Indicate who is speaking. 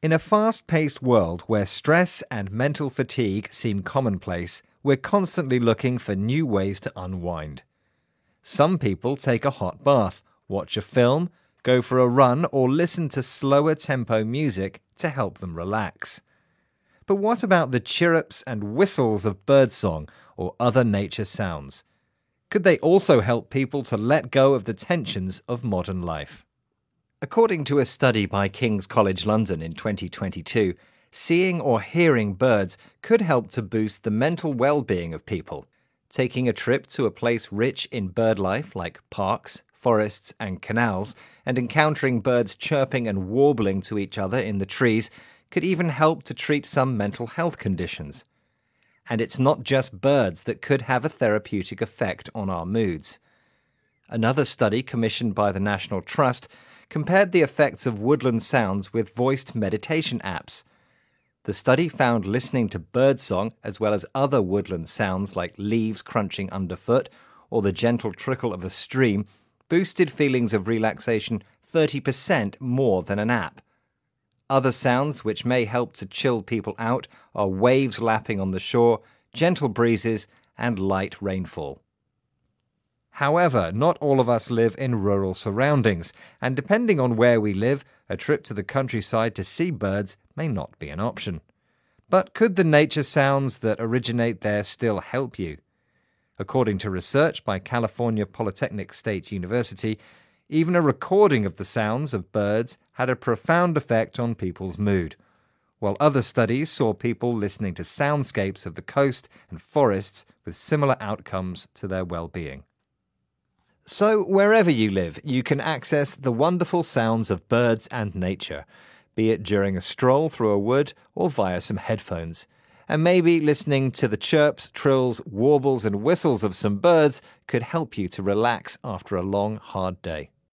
Speaker 1: In a fast paced world where stress and mental fatigue seem commonplace, we're constantly looking for new ways to unwind. Some people take a hot bath, watch a film, go for a run, or listen to slower tempo music to help them relax. But what about the chirrups and whistles of birdsong or other nature sounds? Could they also help people to let go of the tensions of modern life? According to a study by King's College London in 2022, seeing or hearing birds could help to boost the mental well being of people. Taking a trip to a place rich in bird life like parks, forests, and canals, and encountering birds chirping and warbling to each other in the trees could even help to treat some mental health conditions. And it's not just birds that could have a therapeutic effect on our moods. Another study commissioned by the National Trust compared the effects of woodland sounds with voiced meditation apps. The study found listening to birdsong, as well as other woodland sounds like leaves crunching underfoot or the gentle trickle of a stream, boosted feelings of relaxation 30% more than an app. Other sounds which may help to chill people out are waves lapping on the shore, gentle breezes, and light rainfall. However, not all of us live in rural surroundings, and depending on where we live, a trip to the countryside to see birds may not be an option. But could the nature sounds that originate there still help you? According to research by California Polytechnic State University, even a recording of the sounds of birds had a profound effect on people's mood, while other studies saw people listening to soundscapes of the coast and forests with similar outcomes to their well being. So, wherever you live, you can access the wonderful sounds of birds and nature, be it during a stroll through a wood or via some headphones. And maybe listening to the chirps, trills, warbles, and whistles of some birds could help you to relax after a long, hard day.